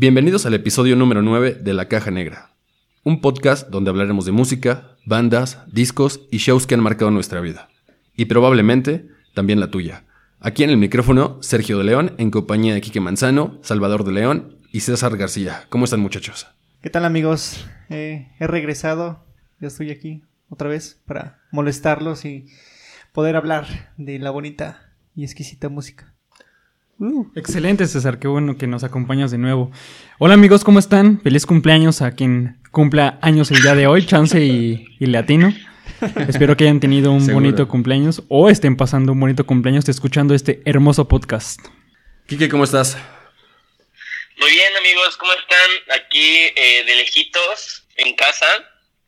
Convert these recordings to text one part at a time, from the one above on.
Bienvenidos al episodio número 9 de La Caja Negra, un podcast donde hablaremos de música, bandas, discos y shows que han marcado nuestra vida. Y probablemente también la tuya. Aquí en el micrófono, Sergio de León, en compañía de Quique Manzano, Salvador de León y César García. ¿Cómo están muchachos? ¿Qué tal amigos? Eh, he regresado, ya estoy aquí otra vez para molestarlos y poder hablar de la bonita y exquisita música. Uh. Excelente, César, qué bueno que nos acompañas de nuevo. Hola amigos, ¿cómo están? Feliz cumpleaños a quien cumpla años el día de hoy, Chance y, Latino. Espero que hayan tenido un bonito cumpleaños o estén pasando un bonito cumpleaños escuchando este hermoso podcast. Kike, ¿cómo estás? Muy bien amigos, ¿cómo están? Aquí eh, de lejitos, en casa,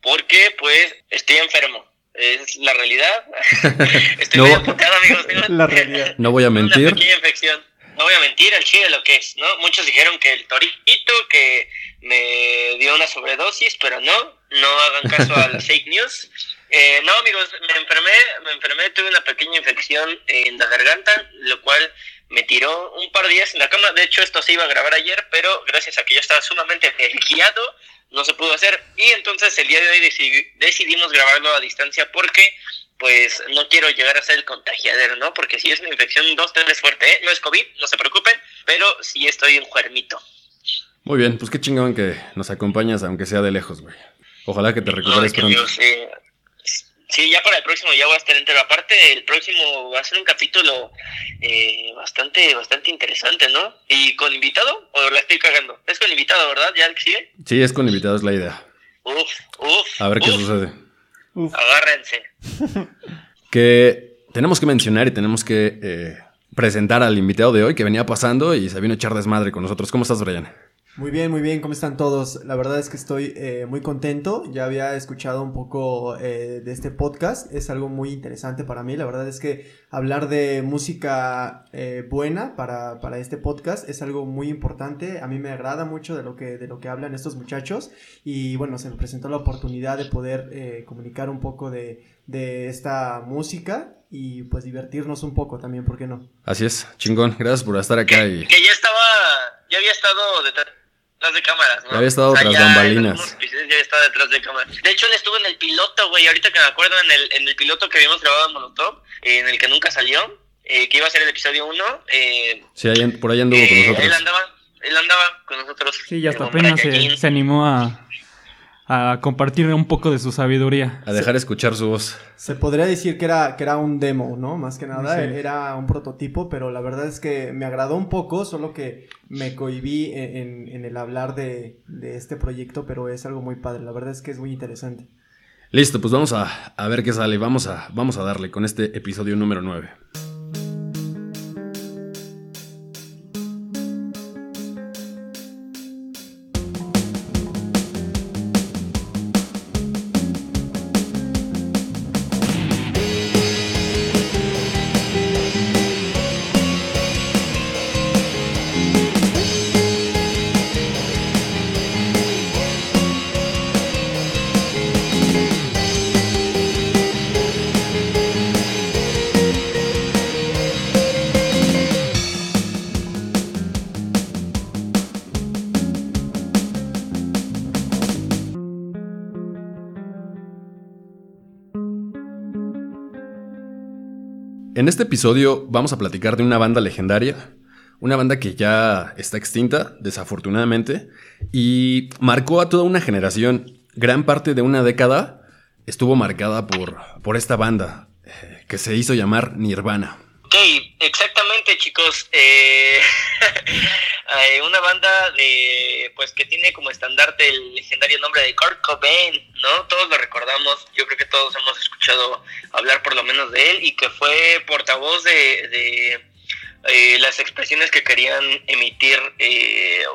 porque pues estoy enfermo es la realidad. Estoy no, muy amigos. La realidad. No voy a mentir. Una pequeña infección no voy a mentir, al chile lo que es, ¿no? Muchos dijeron que el torito, que me dio una sobredosis, pero no, no hagan caso al fake news. Eh, no, amigos, me enfermé, me enfermé, tuve una pequeña infección en la garganta, lo cual me tiró un par de días en la cama. De hecho, esto se iba a grabar ayer, pero gracias a que yo estaba sumamente guiado, no se pudo hacer. Y entonces el día de hoy decidimos grabarlo a distancia porque pues no quiero llegar a ser el contagiadero, ¿no? Porque si es una infección dos, tres fuerte, ¿eh? No es COVID, no se preocupen, pero sí estoy enfermito. Muy bien, pues qué chingón que nos acompañas, aunque sea de lejos, güey. Ojalá que te recuperes pronto. sí. ya para el próximo ya voy a estar entero. Aparte, el próximo va a ser un capítulo eh, bastante bastante interesante, ¿no? ¿Y con invitado o la estoy cagando? Es con invitado, ¿verdad? ¿Ya sigue? Sí, es con invitado, es la idea. Uf, uf. A ver qué sucede. Agárrense. que tenemos que mencionar y tenemos que eh, presentar al invitado de hoy que venía pasando y se vino a echar desmadre con nosotros. ¿Cómo estás, Brian? Muy bien, muy bien, ¿cómo están todos? La verdad es que estoy eh, muy contento, ya había escuchado un poco eh, de este podcast, es algo muy interesante para mí, la verdad es que hablar de música eh, buena para, para, este podcast es algo muy importante, a mí me agrada mucho de lo que, de lo que hablan estos muchachos y bueno, se me presentó la oportunidad de poder comunicar un poco de, de esta música y pues divertirnos un poco también, ¿por qué no? Así es, chingón, gracias por estar acá. Y... Que ya estaba, ya había estado detrás de cámaras, ¿no? Ya había estado tras bambalinas. Ya había estado detrás de cámaras. De hecho, él estuvo en el piloto, güey, ahorita que me acuerdo, en el, en el piloto que habíamos grabado en Molotov, en el que nunca salió, eh, que iba a ser el episodio 1. Eh, sí, por ahí anduvo con eh, nosotros. Él andaba, él andaba con nosotros. Sí, ya hasta apenas se, se animó a a compartir un poco de su sabiduría. A dejar escuchar su voz. Se podría decir que era, que era un demo, ¿no? Más que nada, era un prototipo, pero la verdad es que me agradó un poco, solo que me cohibí en, en, el hablar de, de, este proyecto, pero es algo muy padre, la verdad es que es muy interesante. Listo, pues vamos a, a ver qué sale, vamos a, vamos a darle con este episodio número 9. En este episodio vamos a platicar de una banda legendaria, una banda que ya está extinta, desafortunadamente, y marcó a toda una generación. Gran parte de una década estuvo marcada por, por esta banda, eh, que se hizo llamar Nirvana. Ok, exactamente chicos. Eh, eh, una banda de pues que tiene como estandarte el legendario nombre de Kurt Cobain, ¿no? Todos lo recordamos, yo creo que todos hemos escuchado hablar por lo menos de él y que fue portavoz de, eh, las expresiones que querían emitir,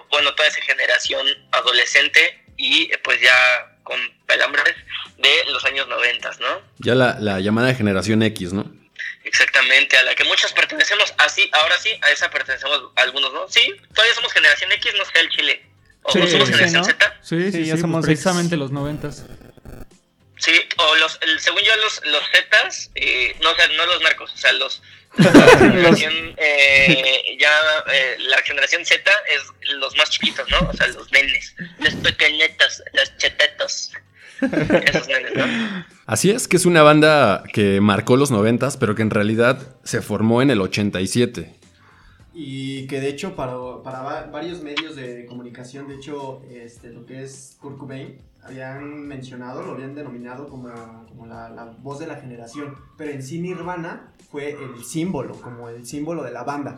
bueno, toda esa generación adolescente y pues ya con pelambres de los años noventas, ¿no? Ya la, la llamada generación X, ¿no? Exactamente, a la que muchos pertenecemos, así, ahora sí, a esa pertenecemos algunos, ¿no? Sí, todavía somos generación X, no sea el Chile. ¿O sí, somos generación Z? Sí, sí, ya somos precisamente los noventas. Sí, o los, el, según yo, los, los Zetas, eh, no, o sea, no los narcos, o sea, los. La generación, eh, ya, eh, la generación Z es los más chiquitos, ¿no? O sea, los nenes, los pequeñetos, los chetetos. Esos nenes, ¿no? Así es, que es una banda que marcó los noventas, pero que en realidad se formó en el 87. Y que de hecho para, para va- varios medios de comunicación, de hecho, este, lo que es Kurt Cobain, habían mencionado, lo habían denominado como, como la, la voz de la generación, pero en sí Nirvana fue el símbolo, como el símbolo de la banda.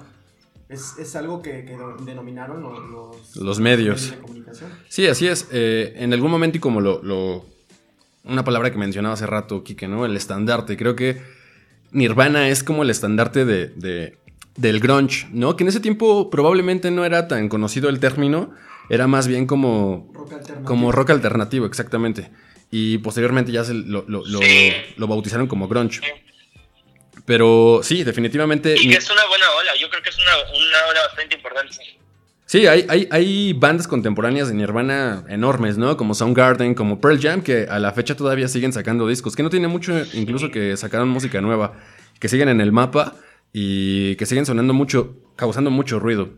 Es, es algo que, denominaron lo- los, Los medios. de comunicación. Sí, así es. Eh, en algún momento, y como lo, lo- Una palabra que mencionaba hace rato, Kike, ¿no? El estandarte. Creo que Nirvana es como el estandarte de, de- del grunge, ¿no? Que en ese tiempo probablemente no era tan conocido el término. Era más bien como. Rock alternativo. Como rock alternativo, exactamente. Y posteriormente ya se lo, lo- lo- Sí. lo bautizaron como grunge. Pero sí, definitivamente. Y que es una buena ola, yo creo que es una, una ola bastante importante. Sí, hay, hay, hay bandas contemporáneas de Nirvana enormes, ¿no? Como Soundgarden, como Pearl Jam, que a la fecha todavía siguen sacando discos, que no tiene mucho, incluso que sacaron música nueva, que siguen en el mapa y que siguen sonando mucho, causando mucho ruido.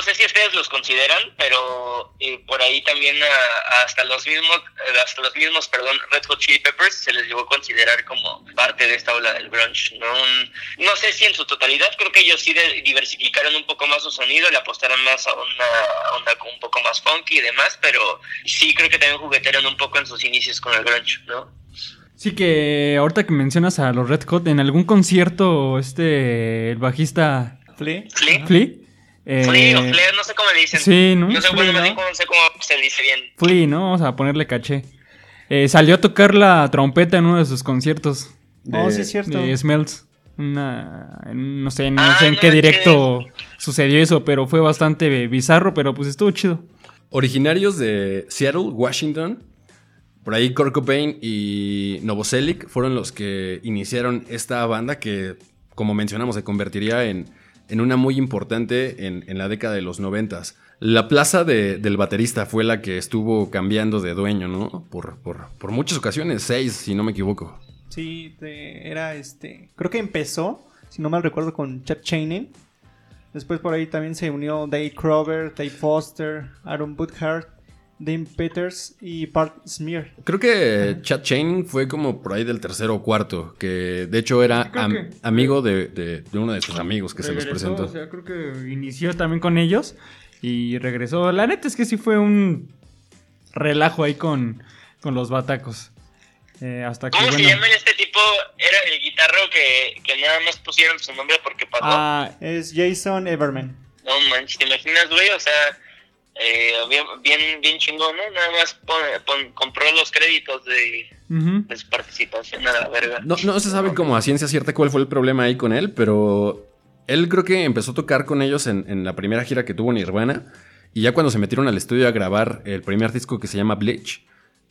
No sé si ustedes los consideran, pero eh, por ahí también a- hasta los mismos, hasta los mismos, perdón, Red Hot Chili Peppers se les llegó a considerar como parte de esta ola del grunge, ¿no? Un- no sé si en su totalidad, creo que ellos sí de- diversificaron un poco más su sonido, le apostaron más a una onda con un poco más funky y demás, pero sí creo que también juguetearon un poco en sus inicios con el grunge, ¿no? Sí que ahorita que mencionas a los Red Hot, en algún concierto, este, el bajista Flea. Flea, Flea. Eh, Flea o Flea, no sé cómo le dicen. Sí, ¿no? No sé, Flea, ¿no? cómo- no sé cómo se dice bien. Flea, ¿no? Vamos a ponerle caché. Eh, salió a tocar la trompeta en uno de sus conciertos Oh, De- sí, es cierto. de Smells. Una, no sé, no Ah, sé en no qué directo sucedió eso, pero fue bastante bizarro, pero pues estuvo chido. Originarios de Seattle, Washington, por ahí Kurt Cobain y Novoselic fueron los que iniciaron esta banda que, como mencionamos, se convertiría en, en una muy importante en, la década de los noventas. La plaza de- del baterista fue la que estuvo cambiando de dueño, ¿no? Por, por, por muchas ocasiones, seis, si no me equivoco. Sí, era este. Creo que empezó, si no mal recuerdo, con Chad Channing. Después por ahí también se unió Dave Crover, Dave Foster, Aaron Boothart, Dean Peters y Bart Smear. Creo que Chad Channing fue como por ahí del tercero o cuarto, que de hecho era Creo am- que- amigo de, de- de uno de sus amigos que se los presentó. O sea, creo que inició también con ellos y regresó. La neta es que sí fue un relajo ahí con, con los batacos. Eh, hasta que, ¿Cómo se llama este tipo? Era el guitarro que, que nada más pusieron su nombre porque pagó. Ah, Es Jason Everman. No manches, ¿te imaginas, güey? O sea, eh, bien, bien, bien chingón, ¿no? Nada más pon- pon- compró los créditos de, su participación a la verga. No, no se sabe como a ciencia cierta cuál fue el problema ahí con él, pero él creo que empezó a tocar con ellos en, en la primera gira que tuvo Nirvana. Y ya cuando se metieron al estudio a grabar el primer disco que se llama Bleach,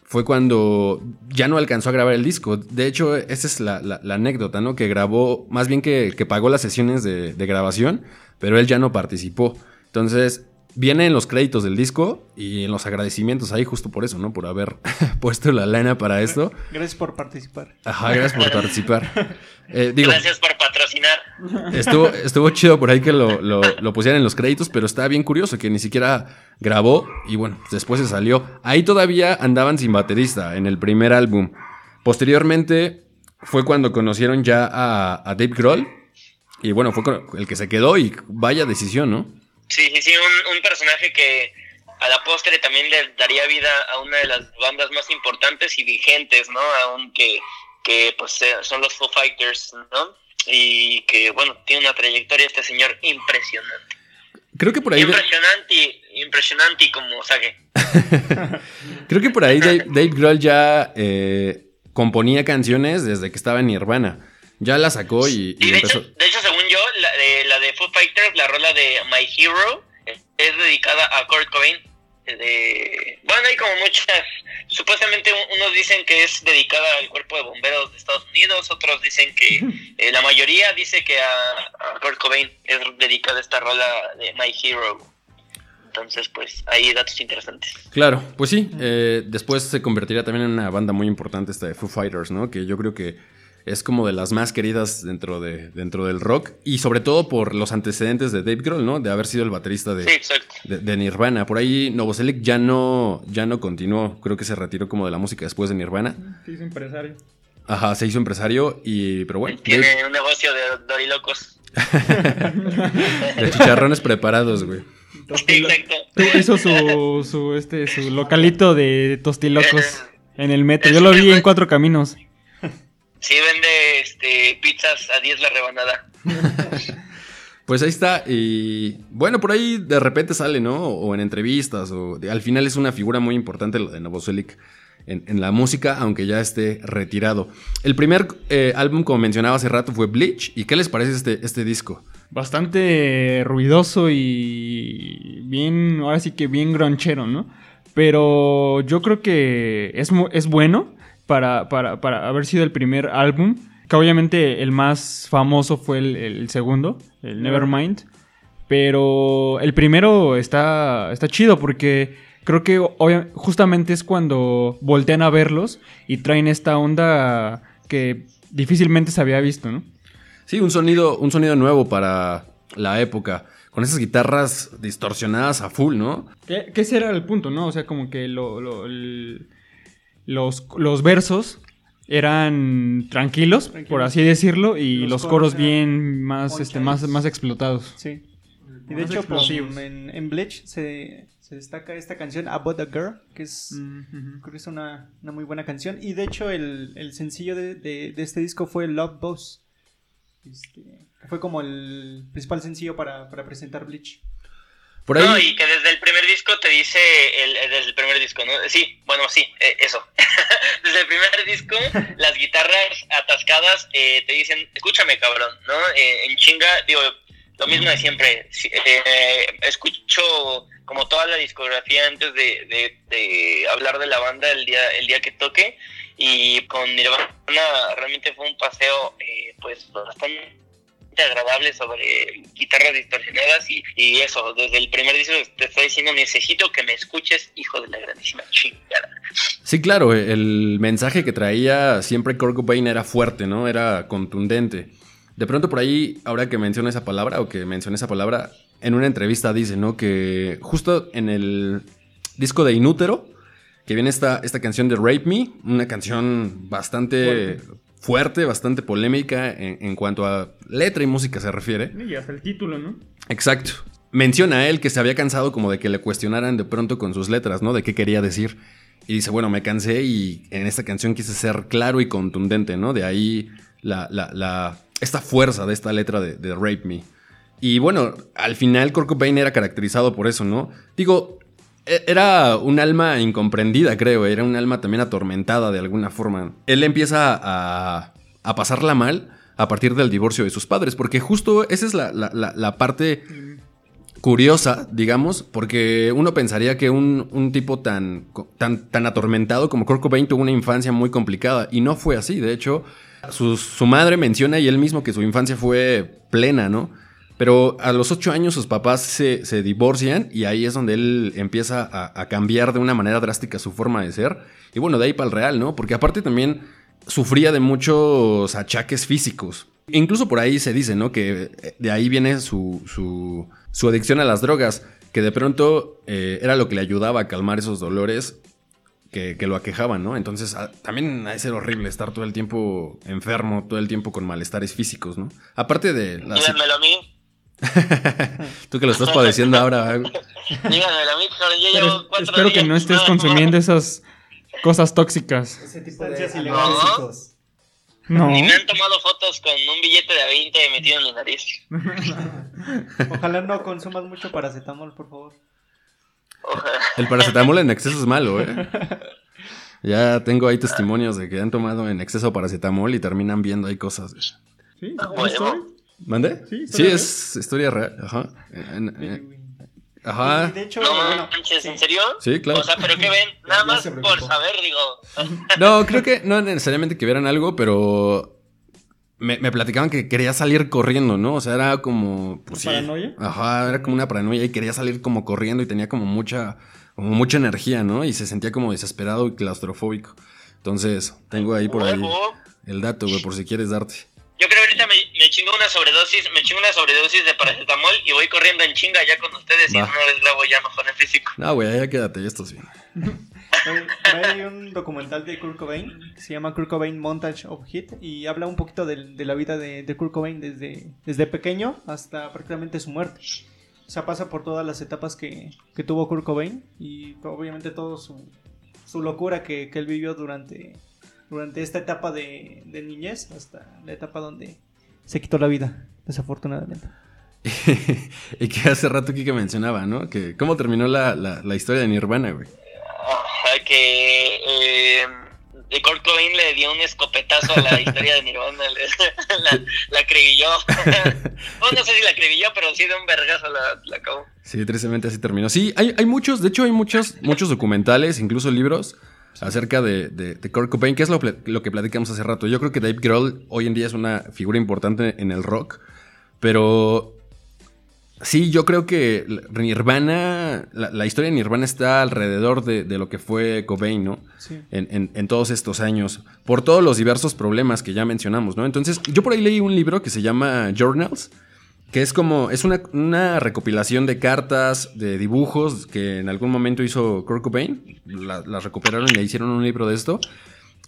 fue cuando ya no alcanzó a grabar el disco. De hecho, esa es la, la- la anécdota, ¿no? Que grabó, más bien que, que pagó las sesiones de, de grabación, pero él ya no participó. Entonces, viene en los créditos del disco y en los agradecimientos ahí justo por eso, ¿no? Por haber puesto la lana para esto. Gracias por participar. Ajá, gracias por participar. Eh, digo, Gracias por patrocinar. estuvo, estuvo chido por ahí que lo, lo, lo pusieran en los créditos, pero está bien curioso que ni siquiera grabó y bueno, después se salió. Ahí todavía andaban sin baterista en el primer álbum. Posteriormente fue cuando conocieron ya a, a Dave Grohl y bueno, fue el que se quedó y vaya decisión, ¿no? Sí, sí, sí, un, un personaje que a la postre también le daría vida a una de las bandas más importantes y vigentes, ¿no? Aunque que pues eh, son los Foo Fighters, ¿no? Y que bueno, tiene una trayectoria este señor impresionante. Creo que por ahí... Impresionante, impresionante como Sage. Creo que por ahí Dave, Dave Grohl ya eh, componía canciones desde que estaba en Nirvana. Ya la sacó y, y Y de empezó... hecho, de hecho, según yo, de, de Foo Fighters, la rola de My Hero, es dedicada a Kurt Cobain. De, bueno, hay como muchas. Supuestamente un- unos dicen que es dedicada al cuerpo de bomberos de Estados Unidos, otros dicen que eh, la mayoría dice que a, a Kurt Cobain es dedicada esta rola de My Hero. Entonces, pues ahí datos interesantes. Claro, pues sí, eh, después se convertiría también en una banda muy importante esta de Foo Fighters, ¿no? Que yo creo que es como de las más queridas dentro, de, dentro del rock y sobre todo por los antecedentes de Dave Grohl, ¿no? De haber sido el baterista de, Sí, de, de Nirvana. Por ahí Novoselic ya no, ya no continuó, creo que se retiró como de la música después de Nirvana. Sí, es empresario. Ajá, se hizo empresario y, pero bueno, Tiene Dave- un negocio de dorilocos. de chicharrones preparados, güey. Exacto. Hizo su, su, este, su localito de tostilocos en el metro. Yo lo vi en Cuatro Caminos. Sí, vende este, pizzas a 10 la rebanada. Pues ahí está. Y bueno, por ahí de repente sale, ¿no? O en entrevistas. O de- al final es una figura muy importante lo de Novoselic en, en la música, aunque ya esté retirado. El primer eh, álbum, como mencionaba hace rato, fue Bleach. ¿Y qué les parece este, este disco? Bastante ruidoso y bien, ahora sí que bien gronchero, ¿no? Pero yo creo que es, es bueno para, para, para haber sido el primer álbum. Que obviamente el más famoso fue el, el segundo, el Nevermind. Pero el primero está, está chido porque creo que justamente es cuando voltean a verlos y traen esta onda que difícilmente se había visto, ¿no? Sí, un sonido, un sonido nuevo para la época. Con esas guitarras distorsionadas a full, ¿no? Que, que ese era el punto, ¿no? O sea, como que lo- lo- el- los, los versos eran tranquilos, por así decirlo, y Los los, coros bien más, este, más, más explotados. Sí. Y de hecho, pues, en, en Bleach se, se destaca esta canción About a Girl, que es, Mm, creo que es una, una muy buena canción. Y de hecho, el, el sencillo de, de- de este disco fue Love Boss. Este, que fue como el principal sencillo para, para presentar Bleach. Por ahí. No, y que desde el primer disco te dice, el, eh, desde el primer disco, ¿no? Sí, bueno, sí, eh, eso. desde el primer disco, las guitarras atascadas eh, te dicen, escúchame, cabrón, ¿no? Eh, en chinga, digo, lo mismo de siempre. Eh, escucho como toda la discografía antes de, de- de hablar de la banda el día, el día que toque. Y con Nirvana realmente fue un paseo, pues, bastante agradable sobre guitarras distorsionadas y, y eso, desde el primer disco te estoy diciendo necesito que me escuches, hijo de la grandísima chingada. Sí, claro, el mensaje que traía siempre Kurt Cobain era fuerte, ¿no? Era contundente. De pronto por ahí, ahora que menciona esa palabra o que mencioné esa palabra, en una entrevista dice, ¿no? Que justo en el disco de Inútero, que viene esta, esta canción de Rape Me, una canción bastante fuerte, bastante polémica en, en cuanto a letra y música se refiere. Y hasta el título, ¿no? Exacto. Menciona a él que se había cansado como de que le cuestionaran de pronto con sus letras, ¿no? De qué quería decir. Y dice, bueno, me cansé y en esta canción quise ser claro y contundente, ¿no? De ahí la, la, la- esta fuerza de esta letra de, de Rape Me. Y bueno, al final Kurt Cobain era caracterizado por eso, ¿no? Digo, era un alma incomprendida, creo, era un alma también atormentada de alguna forma. Él empieza a, a pasarla mal a partir del divorcio de sus padres, porque justo esa es la, la- la- parte curiosa, digamos, porque uno pensaría que un, un tipo tan, tan, tan atormentado como Kurt tuvo una infancia muy complicada, y no fue así, de hecho, su, su madre menciona y él mismo que su infancia fue plena, ¿no? Pero a los ocho años sus papás se, se divorcian y ahí es donde él empieza a, a cambiar de una manera drástica su forma de ser. Y bueno, de ahí para el real, ¿no? Porque aparte también sufría de muchos achaques físicos. Incluso por ahí se dice, ¿no? Que eh, de ahí viene su, su, su adicción a las drogas, que de pronto eh, era lo que le ayudaba a calmar esos dolores que, que lo aquejaban, ¿no? Entonces a- también ha de ser horrible estar todo el tiempo enfermo, todo el tiempo con malestares físicos, ¿no? Aparte de... la- Díganmelo a mí, Tú que lo estás padeciendo ahora. ¿eh? díganmelo a mí, cabrón, yo Pero llevo cuatro espero que no estés consumiendo esas cosas tóxicas. Ese tipo de ilegales. No. Ni me han tomado fotos con un billete de 20 metido en mi nariz. Ojalá no consumas mucho paracetamol, por favor. Ojalá. El paracetamol en exceso es malo, ¿eh? Ya tengo ahí testimonios de que han tomado en exceso paracetamol y terminan viendo ahí cosas. ¿Sí? huevo. ¿Story? ¿Mande? Sí, Sí, es historia real. Ajá. En- en- ajá. Y de hecho, No bueno, manches, ¿en serio? Sí, claro. O sea, ¿pero qué ven? Nada Ya más por saber, digo. No, creo que no necesariamente que vieran algo, pero me, me platicaban que quería salir corriendo, ¿no? O sea, era como... Pues, sí. ¿Paranoia? Ajá, era como una paranoia y quería salir como corriendo y tenía como mucha, como mucha energía, ¿no? Y se sentía como desesperado y claustrofóbico. Entonces, tengo ahí por ahí el dato, güey, por si quieres darte. Yo creo que ahorita me, me chingo una sobredosis, me chingo una sobredosis de paracetamol y voy corriendo en chinga ya con ustedes y Va. no les grabo ya mejor en físico. No, güey, ya quédate, ya estás bien. Hay un documental de Kurt Cobain que se llama Kurt Cobain Montage of Hit y habla un poquito de, de la vida de, de Kurt Cobain desde, desde pequeño hasta prácticamente su muerte. O sea, pasa por todas las etapas que, que tuvo Kurt Cobain y obviamente todo su, su locura que, que él vivió durante, durante esta etapa de, de niñez hasta la etapa donde se quitó la vida, desafortunadamente. y que hace rato Kike mencionaba, ¿no? Que cómo terminó la, la, la historia de Nirvana, güey. Ajá, que eh, de Kurt Cobain le dio un escopetazo a la historia de Nirvana, le- la, la acribilló. Bueno, no sé si la acribilló, pero sí de un vergazo la, la acabó. Sí, tristemente así terminó. Sí, hay, hay muchos, de hecho hay muchos, muchos documentales, incluso libros acerca de, de, de Kurt Cobain, que es lo, lo que platicamos hace rato. Yo creo que Dave Grohl hoy en día es una figura importante en el rock, pero sí, yo creo que Nirvana, la, la historia de Nirvana está alrededor de, de lo que fue Cobain, ¿no? Sí. en, en- en todos estos años, por todos los diversos problemas que ya mencionamos, ¿no? Entonces, yo por ahí leí un libro que se llama Journals, que es como, es una, una recopilación de cartas, de dibujos que en algún momento hizo Kurt Cobain, la- las recuperaron y le hicieron un libro de esto,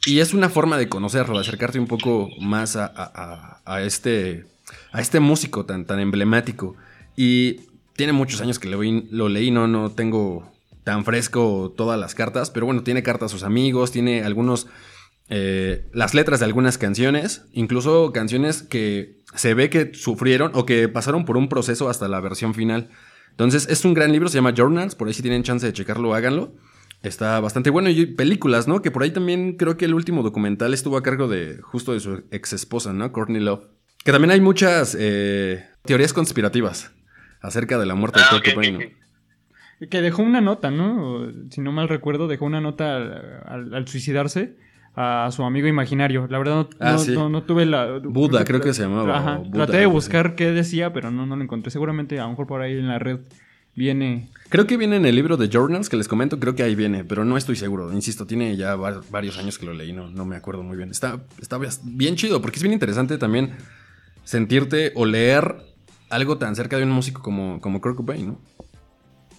y es una forma de conocerlo, de acercarte un poco más a, a- a- este, a este músico tan, tan emblemático. Y tiene muchos años que lo, lo leí, no, no tengo tan fresco todas las cartas, pero bueno, tiene cartas a sus amigos, tiene algunos, eh, las letras de algunas canciones, incluso canciones que se ve que sufrieron o que pasaron por un proceso hasta la versión final. Entonces, es un gran libro, se llama Journals, por ahí si tienen chance de checarlo, háganlo. Está bastante bueno. Y películas, ¿no? Que por ahí también creo que el último documental estuvo a cargo de justo de su ex esposa, ¿no? Courtney Love. Que también hay muchas eh, teorías conspirativas acerca de la muerte de Ah, Kurt ok, Cobain, ok, ¿no? ok. Que dejó una nota, ¿no? Si no mal recuerdo, dejó una nota al, al- al suicidarse a su amigo imaginario. La verdad no, Ah, no, sí. no- no tuve la... Buda, creo que se llamaba, Ajá. Buda, Traté de buscar qué decía, pero no, no lo encontré. Seguramente a lo mejor por ahí en la red viene... Creo que viene en el libro de Journals que les comento, creo que ahí viene, pero no estoy seguro. Insisto, tiene ya va- varios años que lo leí, no, no me acuerdo muy bien. Está, está bien chido, porque es bien interesante también sentirte o leer algo tan cerca de un músico como, como Kurt Cobain, ¿no?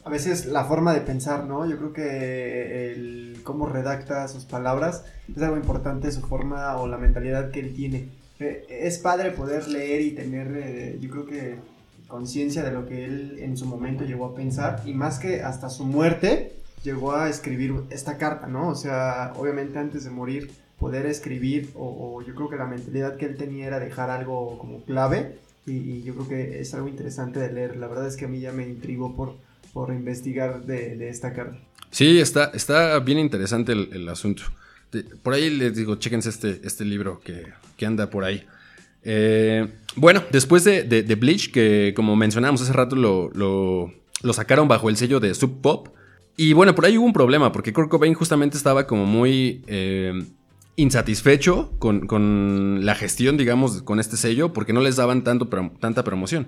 A veces la forma de pensar, ¿no? Yo creo que el cómo redacta sus palabras es algo importante, su forma o la mentalidad que él tiene. Eh, Es padre poder leer y tener, eh, yo creo que conciencia de lo que él en su momento llegó a pensar y más que hasta su muerte llegó a escribir esta carta, ¿no? O sea, obviamente antes de morir poder escribir o, o yo creo que la mentalidad que él tenía era dejar algo como clave y, y yo creo que es algo interesante de leer. La verdad es que a mí ya me intrigó por, por investigar de, de esta carta. Sí, está, está bien interesante el, asunto. Por ahí les digo, chéquense este, este libro que, que anda por ahí. Eh, bueno, después de, de- Bleach, que como mencionábamos hace rato, lo, lo- sacaron bajo el sello de Sub Pop. Y bueno, por ahí hubo un problema, porque Kurt Cobain justamente estaba como muy eh, insatisfecho con, con la gestión, digamos, con este sello, porque no les daban tanto, tanta promoción.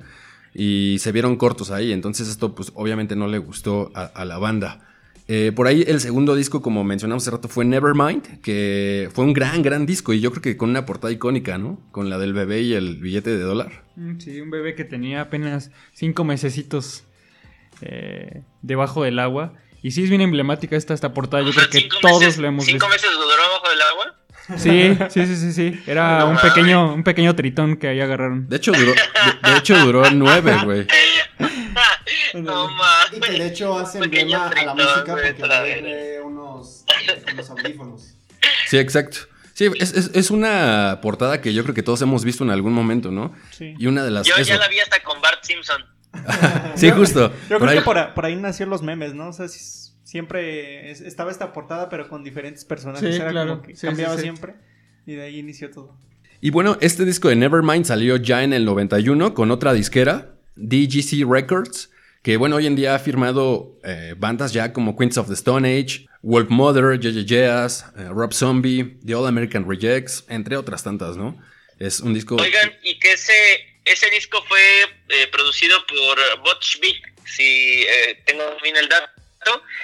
Y se vieron cortos ahí, entonces esto pues obviamente no le gustó a, a la banda. Eh, por ahí el segundo disco, como mencionamos hace rato, fue Nevermind, que fue un gran, gran disco y yo creo que con una portada icónica, ¿no? Con la del bebé y el billete de dólar. Mm, Sí, un bebé que tenía apenas cinco mesecitos eh, debajo del agua. Y sí es bien emblemática esta, esta portada. Yo creo que todos meses- lo hemos ¿Cinco visto. meses duró abajo del agua? Sí, sí, sí, sí, sí. Era No un mames. pequeño, un pequeño tritón que ahí agarraron. De hecho, duró, de, de hecho, duró nueve, güey. no Y que de mames. hecho hace emblema a la música porque trae unos, unos audífonos. Sí, exacto. Sí, es, es- es una portada que yo creo que todos hemos visto en algún momento, ¿no? Sí. Y una de las... Yo eso. ya la vi hasta con Bart Simpson. Sí, justo. Yo Por creo ahí- que por, por ahí nacieron los memes, ¿no? O sea, si- siempre es- estaba esta portada, pero con diferentes personajes. Sí, Era claro. como que Sí, cambiaba sí, sí. siempre. Y de ahí inició todo. Y bueno, este disco de Nevermind salió ya en el 91 con otra disquera, DGC Records, que bueno, hoy en día ha firmado eh, bandas ya como Queens of the Stone Age, Wolf Mother, JJ Jazz, eh, Rob Zombie, The All American Rejects, entre otras tantas, ¿no? Es un disco... Oigan, y que ese, ese disco fue eh, producido por Butch Vig, si eh, tengo bien el dato.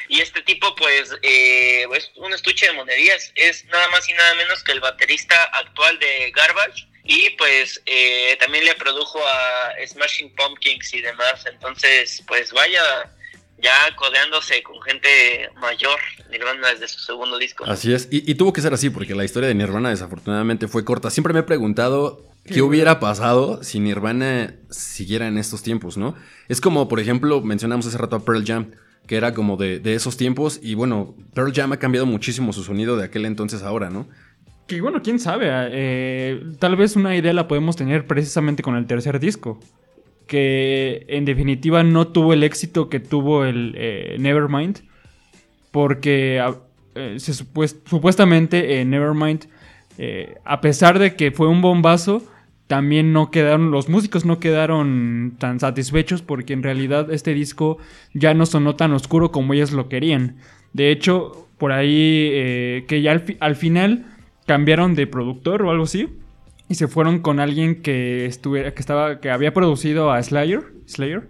Y este tipo, pues, eh, es un estuche de monerías. Es nada más y nada menos que el baterista actual de Garbage. Y pues eh, también le produjo a Smashing Pumpkins y demás. Entonces, pues vaya ya codeándose con gente mayor, Nirvana desde su segundo disco. Así es, y, y tuvo que ser así porque la historia de Nirvana desafortunadamente fue corta. Siempre me he preguntado qué hubiera pasado si Nirvana siguiera en estos tiempos, ¿no? Es como, por ejemplo, mencionamos hace rato a Pearl Jam, que era como de, de esos tiempos, y bueno, Pearl Jam ha cambiado muchísimo su sonido de aquel entonces ahora, ¿no? Que bueno, quién sabe. eh, tal vez una idea la podemos tener precisamente con el tercer disco. Que en definitiva no tuvo el éxito que tuvo el eh, Nevermind. Porque a- eh, se supues- supuestamente en Nevermind, a pesar de que fue un bombazo, también no quedaron, los músicos no quedaron tan satisfechos porque en realidad este disco ya no sonó tan oscuro como ellos lo querían. De hecho, por ahí eh, que ya al, fi- al final cambiaron de productor o algo así y se fueron con alguien que estuviera, que estaba, que había producido a Slayer, Slayer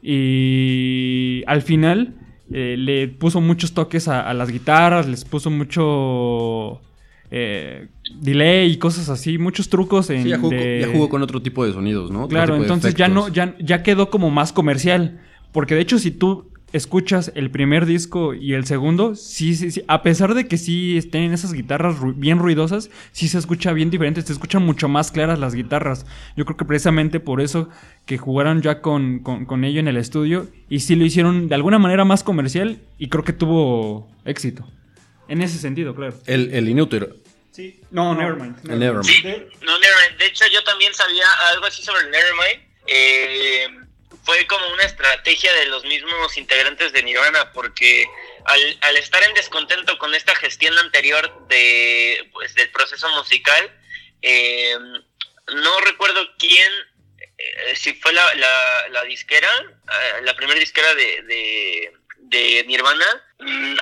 y al final eh, le puso muchos toques a, a las guitarras, les puso mucho eh, delay y cosas así, muchos trucos en Sí, ya jugó, de- ya jugó con otro tipo de sonidos, ¿no? Otro Claro, entonces ya no, ya, ya quedó como más comercial. Porque de hecho, si tú escuchas el primer disco y el segundo, sí, sí, sí. A pesar de que sí estén esas guitarras ru- bien ruidosas, sí se escucha bien diferente. Se escuchan mucho más claras las guitarras. Yo creo que precisamente por eso que jugaron ya con, con, con ello en el estudio. Y sí lo hicieron de alguna manera más comercial. Y creo que tuvo éxito. En ese sentido, claro. El, el Inútero, Sí. No, Nevermind. el Nevermind. Sí, no, Nevermind. De hecho, yo también sabía algo así sobre el Nevermind. Eh, fue como una estrategia de los mismos integrantes de Nirvana, porque al, al estar en descontento con esta gestión anterior de, pues, del proceso musical, eh, no recuerdo quién, eh, si fue la, la, la disquera, eh, la primera disquera de, de, de Nirvana,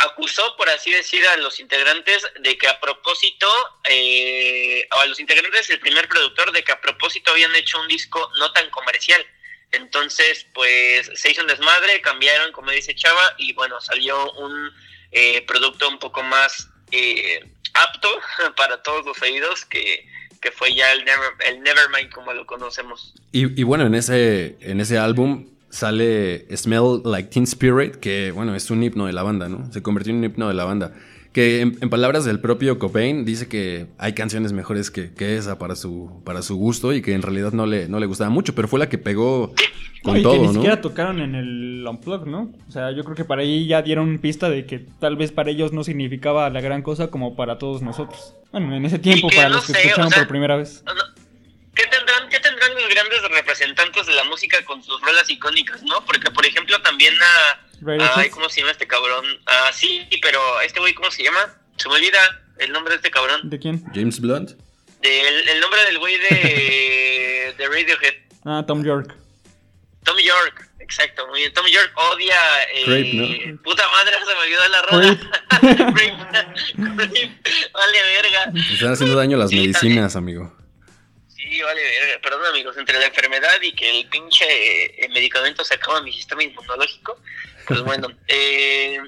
acusó, por así decir, a los integrantes de que a propósito, eh, a los integrantes del primer productor, de que a propósito habían hecho un disco no tan comercial. Entonces, pues se hizo un desmadre, cambiaron, como dice Chava, y bueno, salió un eh, producto un poco más eh, apto para todos los oídos, que, que fue ya el, Never, el Nevermind como lo conocemos. Y, y bueno, en ese, en ese álbum sale Smell Like Teen Spirit, que bueno, es un himno de la banda, ¿no? Se convirtió en un himno de la banda. Que en, en palabras del propio Cobain dice que hay canciones mejores que, que esa para su, para su gusto y que en realidad no le, no le gustaba mucho, pero fue la que pegó con No, y todo, que ni ¿no? siquiera tocaron en el Unplugged, ¿no? O sea, yo creo que para ahí ya dieron pista de que tal vez para ellos no significaba la gran cosa como para todos nosotros. Bueno, en ese tiempo, para no los que sé, escucharon o sea, por primera vez. ¿Qué tendrán, ¿Qué tendrán los grandes representantes de la música con sus rolas icónicas, no? Porque, por ejemplo, también a... Ay, ¿cómo se llama este cabrón? Ah, sí, pero este güey, ¿cómo se llama? Se me olvida el nombre de este cabrón. ¿De quién? James Blunt. Del, el nombre del güey de, de Radiohead. Ah, Tom York. Tommy York, exacto, muy bien. Tommy York odia. Eh, Creep, ¿no? Puta madre, se me olvidó la rola. Creep. Creep. vale, verga. Están haciendo daño las Sí, medicinas, amigo. Sí, vale, verga. Perdón, amigos, entre la enfermedad y que el pinche eh, medicamento se acaba mi sistema inmunológico. Pues bueno, eh,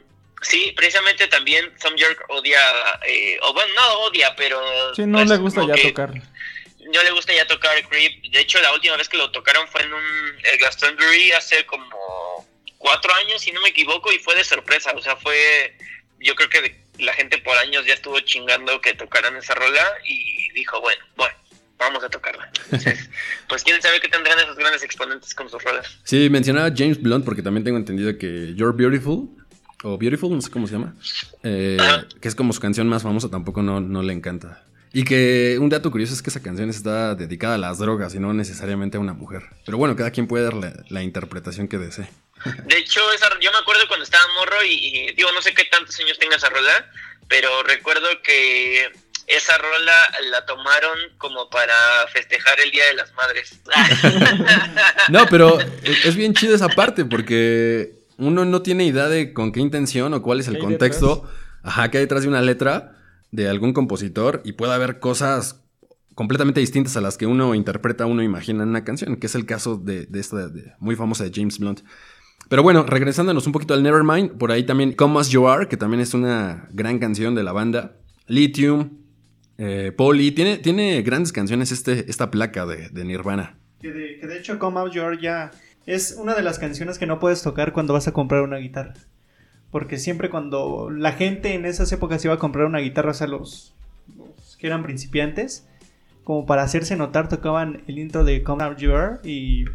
sí, precisamente también Tom York odia. Eh, o bueno, no odia, pero. Sí, no pues, le gusta ya que tocar. No le gusta ya tocar Creep. De hecho, la última vez que lo tocaron fue en un el Glastonbury hace como cuatro años, si no me equivoco, y fue de sorpresa. O sea, fue. Yo creo que la gente por años ya estuvo chingando que tocaran esa rola y dijo, bueno, bueno, vamos a tocarla. Entonces, pues quién sabe qué tendrán esos grandes exponentes con sus rolas. Sí, mencionaba James Blunt porque también tengo entendido que You're Beautiful, o Beautiful, no sé cómo se llama, eh, que es como su canción más famosa, tampoco no, no le encanta. Y que un dato curioso es que esa canción está dedicada a las drogas y no necesariamente a una mujer. Pero bueno, cada quien puede dar la, la interpretación que desee. De hecho, esa, yo me acuerdo cuando estaba morro y, y, digo, no sé qué tantos años tenga esa rola, pero recuerdo que esa rola la tomaron como para festejar el Día de las Madres. No, pero es bien chido esa parte porque uno no tiene idea de con qué intención o cuál es el ¿Qué hay contexto, ajá, que hay detrás de una letra de algún compositor y puede haber cosas completamente distintas a las que uno interpreta, uno imagina en una canción, que es el caso de, de esta de- muy famosa de James Blunt. Pero bueno, regresándonos un poquito al Nevermind, por ahí también Come As You Are, que también es una gran canción de la banda. Lithium, eh, tiene, tiene grandes canciones este, esta placa de, Nirvana. Que de, hecho Come Out ya es una de las canciones que no puedes tocar cuando vas a comprar una guitarra. Porque siempre cuando la gente en esas épocas iba a comprar una guitarra, o sea, los, que eran principiantes, como para hacerse notar, tocaban el intro de Come Out Your y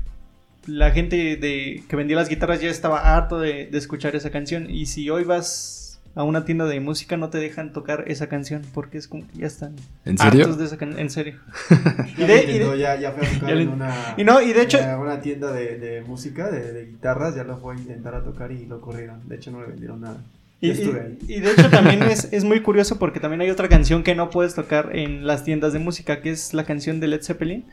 la gente de, que vendía las guitarras ya estaba harto de, de escuchar esa canción. Y si hoy vas a una tienda de música, no te dejan tocar esa canción porque es como que ya están ¿En serio? hartos de esa can- En serio. Y de- y de- ya, ya fue a tocar en una, y no, y de hecho- en una tienda de, de música, de, de guitarras, ya lo fue a intentar a tocar y lo corrieron. De hecho, no le vendieron nada. Y, y- y de hecho también es, es muy curioso porque también hay otra canción que no puedes tocar en las tiendas de música, que es la canción de Led Zeppelin,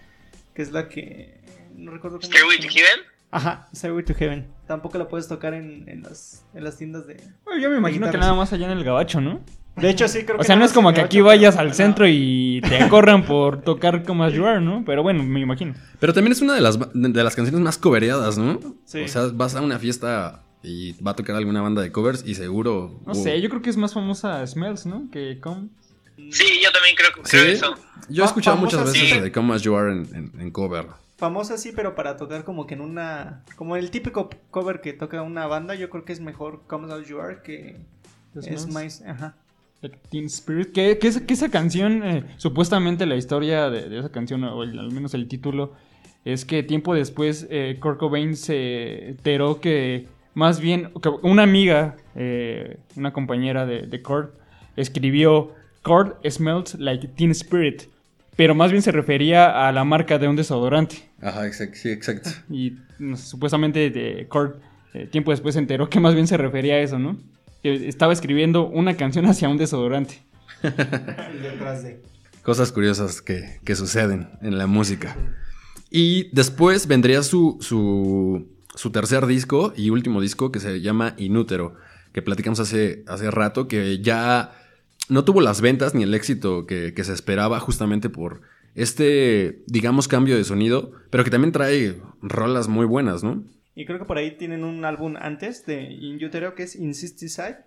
que es la que... No recuerdo cómo Stairway to. Heaven. Ajá, Stairway to Heaven. Tampoco la puedes tocar en, en las, en las tiendas de... Bueno, yo me imagino que nada más allá en el gabacho, ¿no? De hecho, sí, creo que... O sea, no es como que aquí vayas al centro y te corran por tocar como as you are, ¿no? Pero bueno, me imagino. Pero también es una de las, de las canciones más covereadas, ¿no? Sí. O sea, vas a una fiesta y va a tocar alguna banda de covers y seguro... No sé, yo creo que es más famosa Smells, ¿no? Que Com. Sí, yo también creo, ¿Sí? creo eso. Yo he escuchado muchas veces de Come As You Are en, en- en cover. Famosa sí, pero para tocar como que en una... Como el típico cover que toca una banda, yo creo que es mejor Come Out You Are que... Es más... Ajá. Teen Spirit. Que, que, esa, que esa canción, eh, supuestamente la historia de, de esa canción, o el- al menos el título, es que tiempo después eh, Kurt Cobain se enteró que más bien que una amiga, eh, una compañera de, de Kurt, escribió Kurt smells like Teen Spirit. Pero más bien se refería a la marca de un desodorante. Ajá, exacto, sí, exacto. Y no supuestamente de Kurt eh, tiempo después se enteró que más bien se refería a eso, ¿no? Que estaba escribiendo una canción hacia un desodorante. Detrás de. Cosas curiosas que, que suceden en la música. Y después vendría su, su, su tercer disco y último disco que se llama Inútero, que platicamos hace, hace rato, que ya no tuvo las ventas ni el éxito que, que se esperaba justamente por este, digamos, cambio de sonido, pero que también trae rolas muy buenas, ¿no? Y creo que por ahí tienen un álbum antes de In Utero que es Insisticide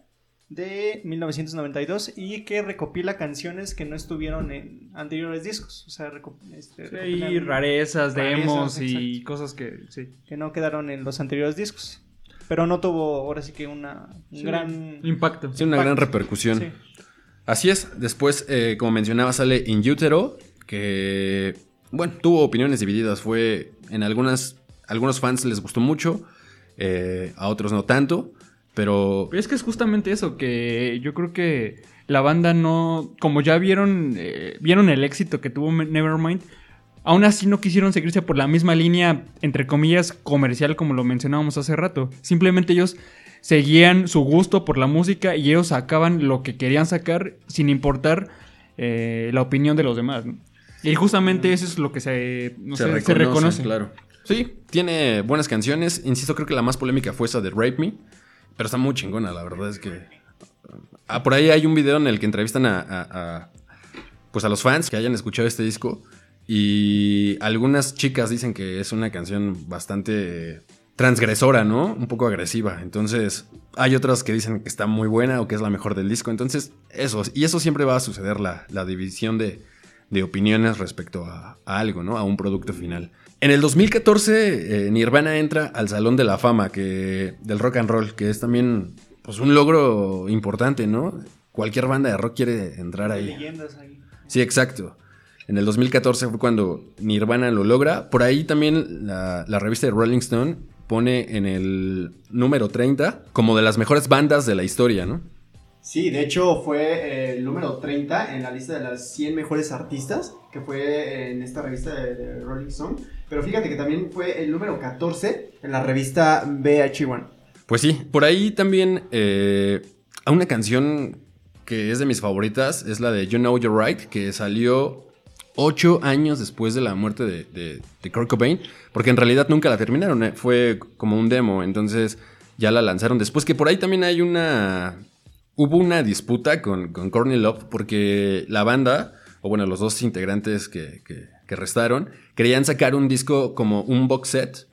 de 1992 y que recopila canciones que no estuvieron en anteriores discos. O sea, este, Y rarezas, rarezas, demos y exacto, cosas que, sí. que no quedaron en los anteriores discos. Pero no tuvo ahora sí que una, un Sí, gran... Impacto. Sí, una gran repercusión. Sí. Así es. Después, eh, como mencionaba, sale In Utero, que, bueno, tuvo opiniones divididas. Fue, en algunas, algunos fans les gustó mucho, eh, a otros no tanto, pero... Pero es que es justamente eso, que yo creo que la banda no, como ya vieron, eh, vieron el éxito que tuvo Nevermind, aún así no quisieron seguirse por la misma línea, entre comillas, comercial como lo mencionábamos hace rato. Simplemente ellos seguían su gusto por la música y ellos sacaban lo que querían sacar sin importar eh, la opinión de los demás. ¿no? Y justamente eso es lo que se, no sé, se reconoce. Claro. Sí, tiene buenas canciones. Insisto, creo que la más polémica fue esa de Rape Me, pero está muy chingona, la verdad es que... Ah, por ahí hay un video en el que entrevistan a, a- a, pues a los fans que hayan escuchado este disco y algunas chicas dicen que es una canción bastante transgresora, ¿no? Un poco agresiva. Entonces, hay otras que dicen que está muy buena o que es la mejor del disco. Entonces, eso. Y eso siempre va a suceder, la, la división de, de opiniones respecto a, a algo, ¿no? A un producto final. En el 2014, eh, Nirvana entra al Salón de la Fama que, del rock and roll, que es también pues, un logro importante, ¿no? Cualquier banda de rock quiere entrar ahí. Leyendas ahí. Sí, exacto. En el 2014 fue cuando Nirvana lo logra. Por ahí también la, la revista de Rolling Stone pone en el número 30 como de las mejores bandas de la historia, ¿no? Sí, de hecho fue eh, el número 30 en la lista de las 100 mejores artistas, que fue en esta revista de, de Rolling Stone. Pero fíjate que también fue el número 14 en la revista VH1. Pues sí, por ahí también eh, a una canción que es de mis favoritas es la de You Know You're Right, que salió ocho años después de la muerte de, de, de Kurt Cobain, porque en realidad nunca la terminaron, eh, fue como un demo, entonces ya la lanzaron después, que por ahí también hay una... Hubo una disputa con, con Courtney Love porque la banda o bueno, los dos integrantes que, que, que restaron, querían sacar un disco como un box set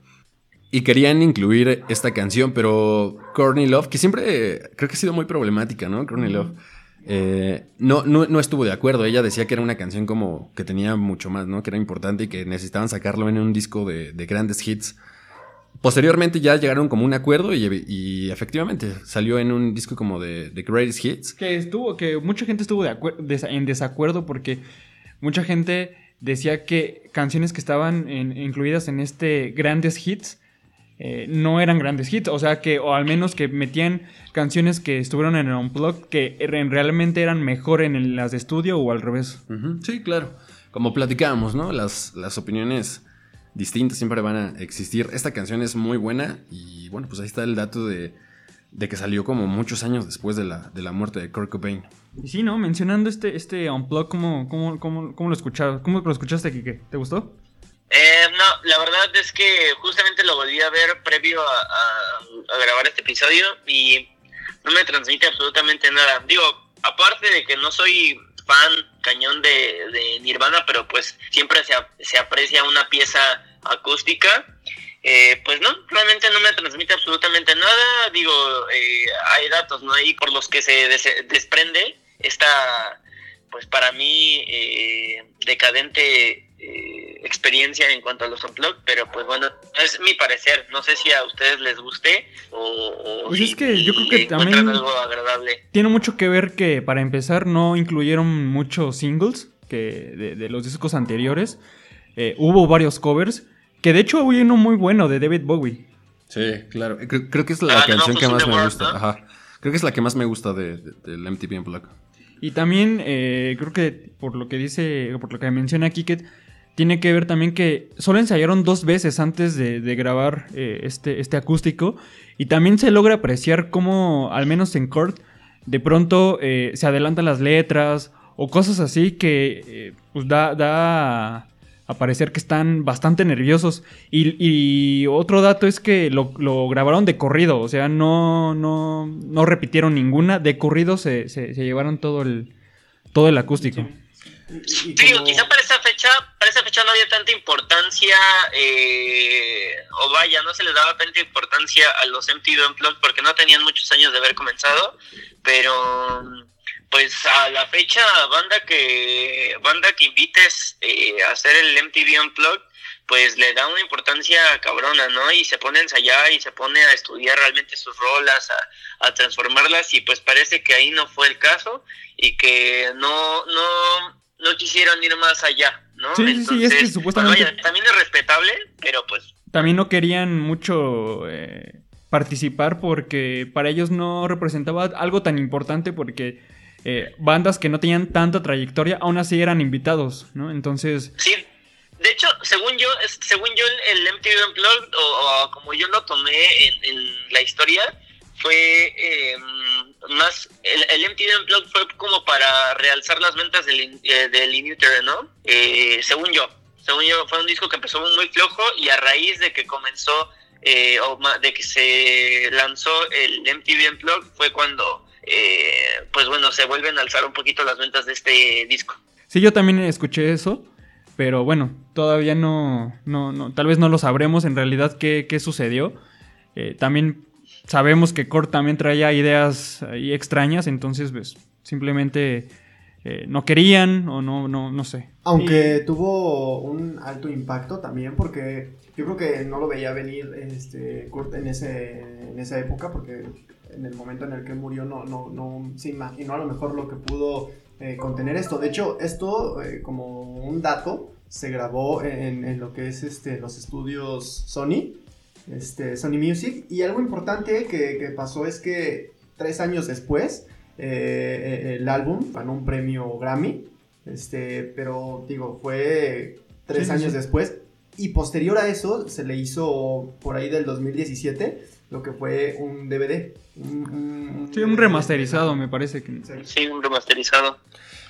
y querían incluir esta canción, pero Courtney Love, que siempre creo que ha sido muy problemática, ¿no? Courtney Love. Eh, no, no, no estuvo de acuerdo. Ella decía que era una canción como que tenía mucho más, ¿no? Que era importante y que necesitaban sacarlo en un disco de, de grandes hits. Posteriormente ya llegaron como un acuerdo y, efectivamente salió en un disco como de, Greatest Hits. Que estuvo, que mucha gente estuvo de en desacuerdo porque mucha gente decía que canciones que estaban incluidas en este grandes hits eh, no eran grandes hits, o sea que, o al menos que metían canciones que estuvieron en el Unplugged que en- realmente eran mejor en el- las de estudio o al revés. Sí, claro. Como platicábamos, ¿no? Las, las opiniones distintas siempre van a existir. Esta canción es muy buena y bueno, pues ahí está el dato de, de que salió como muchos años después de la, de la muerte de Kurt Cobain. Y sí, ¿no? Mencionando este, este Unplugged, ¿cómo, cómo, cómo, cómo lo escuchaste? ¿Cómo lo escuchaste, Kike? ¿Te gustó? Eh, no, la verdad es que justamente lo volví a ver previo a, grabar este episodio y no me transmite absolutamente nada. Digo, aparte de que no soy fan cañón de, Nirvana, pero pues siempre se, se aprecia una pieza acústica. eh, pues no, realmente no me transmite absolutamente nada. Digo, eh, hay datos, ¿no? Ahí por los que se des- desprende esta, pues para mí, eh, decadente eh, experiencia en cuanto a los unplugged, pero pues bueno, es mi parecer. No sé si a ustedes les guste o, o Pues si es que yo creo que también- algo agradable. Tiene mucho que ver que, para empezar, no incluyeron muchos singles que de, de los discos anteriores. Eh, hubo varios covers, que de hecho hubo uno muy bueno de David Bowie. Sí, claro. Creo, creo que es la Ah, no, canción que Who's in más me World, gusta. ¿no? Ajá. Creo que es la que más me gusta de, de- del MTV Unplugged. Y también eh, creo que por lo que dice, por lo que menciona Kiket, tiene que ver también que solo ensayaron dos veces antes de, grabar eh, este, este acústico. Y también se logra apreciar cómo, al menos en Kurt, de pronto eh, se adelantan las letras o cosas así que eh, pues da, da a parecer que están bastante nerviosos. Y, y otro dato es que lo, grabaron de corrido, o sea, no, no, no repitieron ninguna. De corrido se, se, se llevaron todo el, todo el acústico. Y- y- Sí, como- quizá para esa fecha, para esa fecha no había tanta importancia, eh, o vaya, no se le daba tanta importancia a los MTV Unplugged porque no tenían muchos años de haber comenzado, pero pues a la fecha banda que banda que invites eh, a hacer el MTV Unplugged pues le da una importancia cabrona, ¿no? Y se pone a ensayar y se pone a estudiar realmente sus rolas, a, a transformarlas y pues parece que ahí no fue el caso y que no, no, no quisieron ir más allá, ¿no? Sí, sí, sí, es que Entonces, supuestamente- pues, vaya, también es respetable, pero pues También no querían mucho eh, participar porque para ellos no representaba algo tan importante porque eh, bandas que no tenían tanta trayectoria aún así eran invitados, ¿no? Entonces, sí. De hecho, según yo, según yo el, el MTV Unplugged, o, o como yo lo tomé en, en la historia, fue eh, más, el, el MTV Unplugged fue como para realzar las ventas del, eh, del Inuter, ¿no? Eh, según yo, según yo, fue un disco que empezó muy flojo y a raíz de que comenzó, eh, o de que se lanzó el MTV Unplugged fue cuando, eh, pues bueno, se vuelven a alzar un poquito las ventas de este disco. sí, yo también escuché eso, pero bueno, todavía no, no, no tal vez no lo sabremos en realidad qué, qué sucedió. Eh, también sabemos que Kurt también traía ideas ahí extrañas, entonces pues simplemente eh, no querían o no, no, no sé. Aunque tuvo un alto impacto también, porque yo creo que no lo veía venir este, Kurt en, ese, en esa época, porque en el momento en el que murió no, no, no se imaginó a lo mejor lo que pudo eh, contener esto. De hecho, esto, eh, como un dato, se grabó en, en lo que es este, los estudios Sony, este, Sony Music, y algo importante que, que pasó es que tres años después, eh, eh, el álbum ganó un premio Grammy. Este, pero digo, fue tres Sí, años sí. después. Y posterior a eso, se le hizo por ahí del 2017 lo que fue un DVD. Un, Sí, un remasterizado me parece que... Sí. Un remasterizado.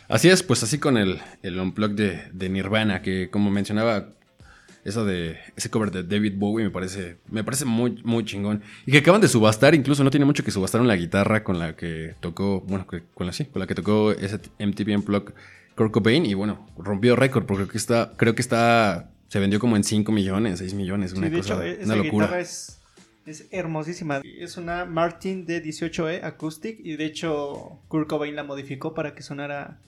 Así es, pues así con el, el Unplugged de, de Nirvana, que como mencionaba, eso de ese cover de David Bowie me parece, me parece muy, muy chingón. Y que acaban de subastar, incluso no tiene mucho que subastaron la guitarra con la que tocó, bueno, con la sí, con la que tocó ese MTV Unplugged Kurt Cobain y bueno, rompió récord porque creo que está, creo que está, se vendió como en 5 millones, 6 millones, Sí, una de cosa, hecho, e- una locura. guitarra es, es hermosísima. Es una Martin de 18E Acoustic y de hecho Kurt Cobain la modificó para que sonara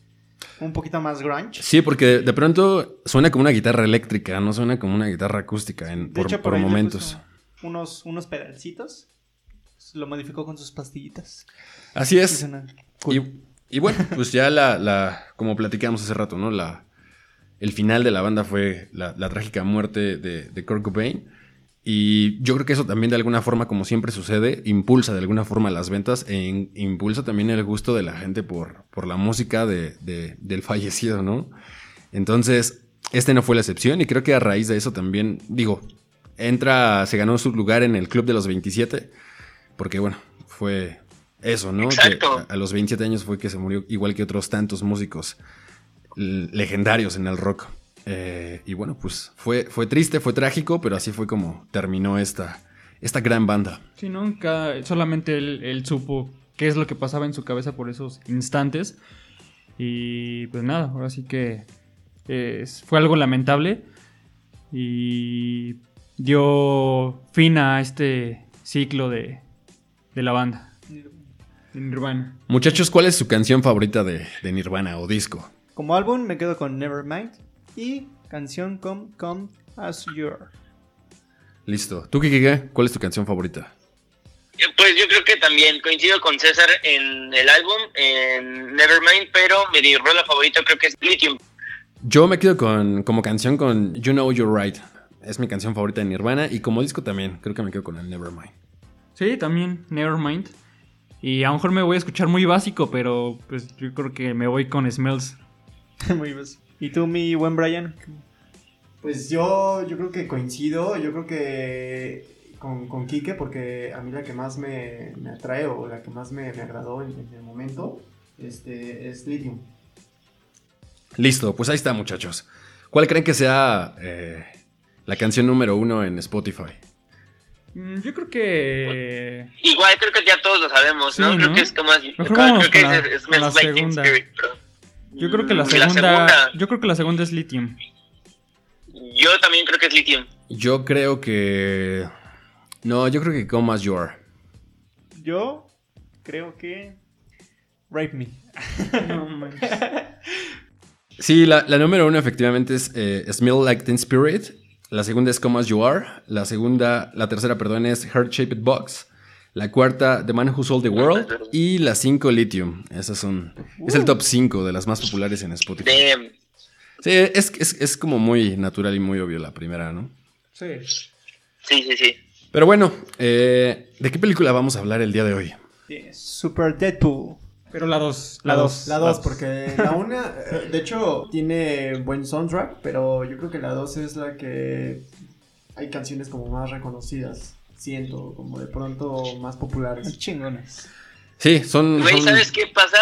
un poquito más grunge. Sí, porque de pronto suena como una guitarra eléctrica, no suena como una guitarra acústica en, De por, hecho, momentos. Unos, unos pedalcitos. Lo modificó con sus pastillitas. Así es. cool. Y, y bueno, pues ya la, la, como platicamos hace rato, ¿no? La, el final de la banda fue la, la trágica muerte de, de Kurt Cobain. Y yo creo que eso también de alguna forma, como siempre sucede, impulsa de alguna forma las ventas e in- impulsa también el gusto de la gente por, por la música de, de- del fallecido, ¿no? Entonces, este no fue la excepción y creo que a raíz de eso también, digo, entra, se ganó su lugar en el Club de los 27, porque bueno, fue eso, ¿no? Exacto. Que a, los 27 años fue que se murió, igual que otros tantos músicos legendarios en el rock. Eh, y bueno, pues fue, fue triste, fue trágico, pero así fue como terminó esta, esta gran banda. Sí, nunca, solamente él, él supo qué es lo que pasaba en su cabeza por esos instantes. Y pues nada, ahora sí que eh, fue algo lamentable. Y dio fin a este ciclo de, de la banda. De Nirvana. Muchachos, ¿cuál es su canción favorita de, de Nirvana o disco? Como álbum me quedo con Nevermind y canción con Come As You Are. Listo. ¿Tú, Kike, cuál es tu canción favorita? Eh, Pues yo creo que también coincido con César en el álbum, en Nevermind, pero mi rola favorita creo que es Lithium. Yo me quedo con como canción con You Know You're Right. Es mi canción favorita de Nirvana y como disco también. Creo que me quedo con el Nevermind. Sí, también, Nevermind. Y a lo mejor me voy a escuchar muy básico, pero pues yo creo que me voy con Smells. Muy bien. ¿Y tú, mi buen Brian? Pues yo, yo creo que coincido, yo creo que con, con Quique, porque a mí la que más me, me atrae o la que más me, me agradó en, en el momento este, es Lithium. Listo, pues ahí está, muchachos. ¿Cuál creen que sea eh, la canción número uno en Spotify? Mm, Yo creo que... Igual creo que ya todos lo sabemos, Sí, ¿no? Creo que es como Mejor creo que con la- es, es con la Smells Like Teen segunda. Spirit, pero- Yo creo que la Mm, segunda, yo creo que la segunda es Lithium. Yo también creo que es Lithium. Yo creo que... No, yo creo que Come As You Are. Yo creo que. Rape Me. No manches. Sí, la, la número uno efectivamente es eh, Smell Like Teen Spirit. La segunda es Come As You Are. La segunda, la tercera, perdón, es Heart Shaped Box. La cuarta, The Man Who Sold the World. Y la cinco, Lithium. Esas son... Es el top 5 de las más populares en Spotify. Damn. Sí, es, es, es como muy natural y muy obvio la primera, ¿no? Sí. Sí, sí, sí. Pero bueno, eh, ¿de qué película vamos a hablar el día de hoy? Super Deadpool. Pero la 2. La dos. La 2, porque la una, eh, de hecho, tiene buen soundtrack, pero yo creo que la 2 es la que hay canciones como más reconocidas, siento, como de pronto más populares. Chingones. Sí, son... Güey, son- ¿sabes qué pasa?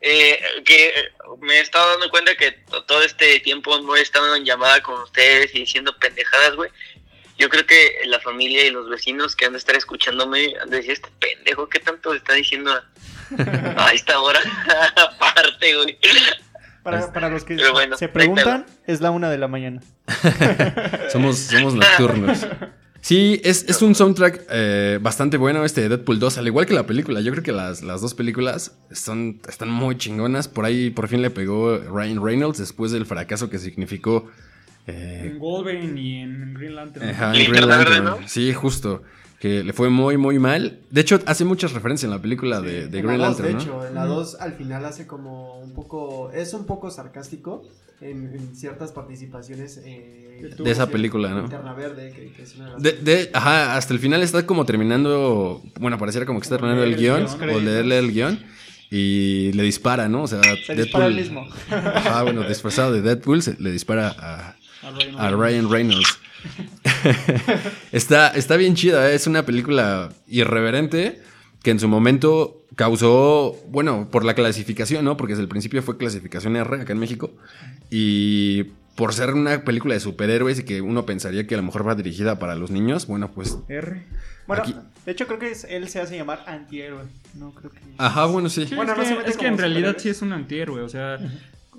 Eh, que me he estado dando cuenta que to- todo este tiempo no he estado en llamada con ustedes y diciendo pendejadas, güey. Yo creo que la familia y los vecinos que han de estar escuchándome han de decir, este pendejo, ¿qué tanto está diciendo a, a esta hora? Aparte, güey. Para, para los que bueno, se preguntan, es la una de la mañana. Somos, somos nocturnos. Sí, es, es un soundtrack eh, bastante bueno este de Deadpool 2, al igual que la película. Yo creo que las, las dos películas son, están muy chingonas. Por ahí por fin le pegó Ryan Reynolds después del fracaso que significó eh, En Wolverine y en Green Lantern. ajá, en Green Verde, Lantern. ¿no? Sí, justo. Que le fue muy, muy mal. De hecho, hace muchas referencias en la película de, de En Green la 2, Lantern, de ¿no? hecho, en la 2 al final hace como un poco, es un poco sarcástico en, en ciertas participaciones eh, De esa película, ¿no? Verde, que, que es una de las De, de- ajá, hasta el final está como terminando. Bueno, pareciera como que está terminando el el guion guion. o leerle el guion. Y le dispara, ¿no? O sea, Se dispara el mismo. Ajá, bueno, disfrazado de Deadpool, se- le dispara a, A Ryan a Ryan Reynolds. está, está bien chida, ¿eh? es una película irreverente que en su momento causó, bueno, por la clasificación, ¿no? Porque desde el principio fue clasificación R acá en México. Y por ser una película de superhéroes y que uno pensaría que a lo mejor va dirigida para los niños, bueno, pues R. Bueno, Aquí- de hecho creo que es- él se hace llamar antihéroe. No creo que. Ajá, bueno, sí. Sí, Bueno, es no que, se mete es que en realidad sí es un antihéroe, o sea,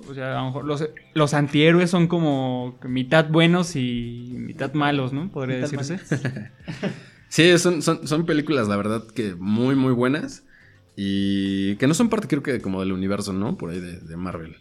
O sea, a lo mejor los, los antihéroes son como mitad buenos y mitad malos, ¿no? Podría Mitad decirse. Sí, son, son, son películas, la verdad, que muy, muy buenas. Y que no son parte, creo que, como del universo, ¿no? Por ahí de, de Marvel.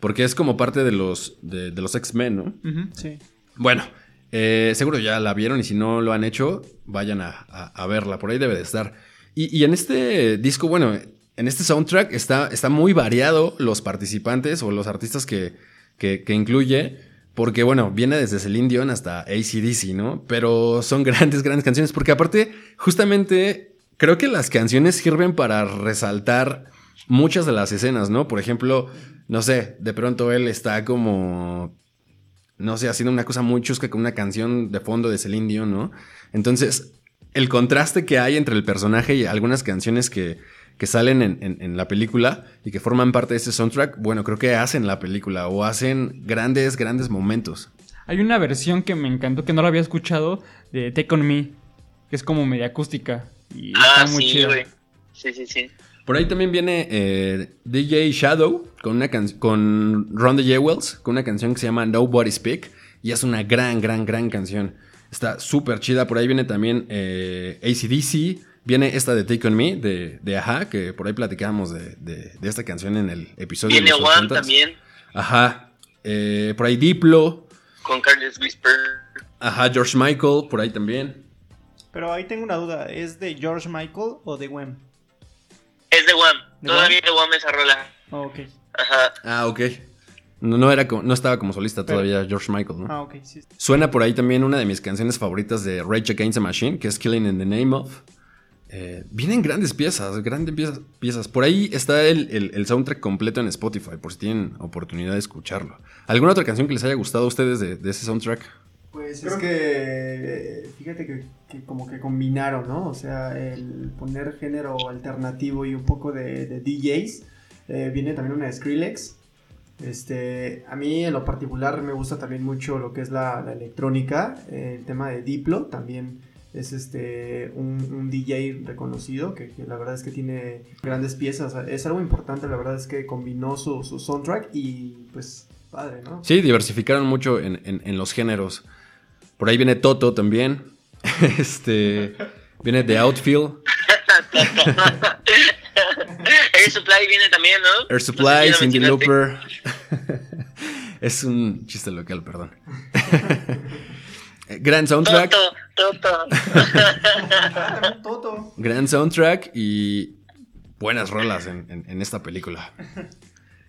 Porque es como parte de los, de, de los X-Men, ¿no? Sí. Bueno, eh, seguro ya la vieron y si no lo han hecho, vayan a, a- a verla. Por ahí debe de estar. Y, y en este disco, bueno, en este soundtrack está, está muy variado los participantes o los artistas que, que, que incluye. Porque, bueno, viene desde Celine Dion hasta ACDC, ¿no? Pero son grandes, grandes canciones. Porque aparte, justamente, creo que las canciones sirven para resaltar muchas de las escenas, ¿no? Por ejemplo, no sé, de pronto él está como no sé, haciendo una cosa muy chusca con una canción de fondo de Celine Dion, ¿no? Entonces, el contraste que hay entre el personaje y algunas canciones que, que salen en, en- en la película y que forman parte de ese soundtrack, bueno, creo que hacen la película o hacen grandes, grandes momentos. Hay una versión que me encantó, que no la había escuchado, de Take On Me, que es como media acústica. Y Ah, está muy sí, chida. Sí, sí, sí. Por ahí también viene eh, DJ Shadow con, una can- con Ron the Jewels, con una canción que se llama Nobody Speak. Y es una gran, gran, gran canción. Está súper chida. Por ahí viene también eh, ACDC. Viene esta de Take On Me, de, de Aja, que por ahí platicábamos de, de- de esta canción en el episodio Viene de los One 80s. también, Ajá. Eh, por ahí Diplo. con Carlos Whisper. Ajá, George Michael, por ahí también. Pero ahí tengo una duda, ¿es de George Michael o de Wham? Es de One. ¿De Todavía de One esa rola. Oh, ok. Ajá. Ah, ok. No, no, era como- no estaba como solista Pero- todavía George Michael, ¿no? Ah, ok, sí. Suena por ahí también una de mis canciones favoritas de Rage Against the Machine, que es Killing in the Name of. Eh, vienen grandes piezas, grandes piezas, piezas. Por ahí está el, el- el soundtrack completo en Spotify, por si tienen oportunidad de escucharlo. ¿Alguna otra canción que les haya gustado a ustedes de, de ese soundtrack? Pues es que, eh, fíjate que, que como que combinaron, ¿no? O sea, el poner género alternativo y un poco de, de DJs. Eh, viene también una de Skrillex. Este, a mí en lo particular me gusta también mucho lo que es la, la electrónica. eh, el tema de Diplo también es este un, un DJ reconocido que, que la verdad es que tiene grandes piezas. Es algo importante, la verdad es que combinó su, su soundtrack y pues padre, ¿no? Sí, diversificaron mucho en, en- en los géneros. Por ahí viene Toto también. este. Viene The Outfield. Air Supply viene también, ¿no? Air Supply, Cindy. Lauper. es un chiste local, perdón. Gran soundtrack. Toto, Toto. Ah. Gran soundtrack y buenas rolas en, en- en esta película.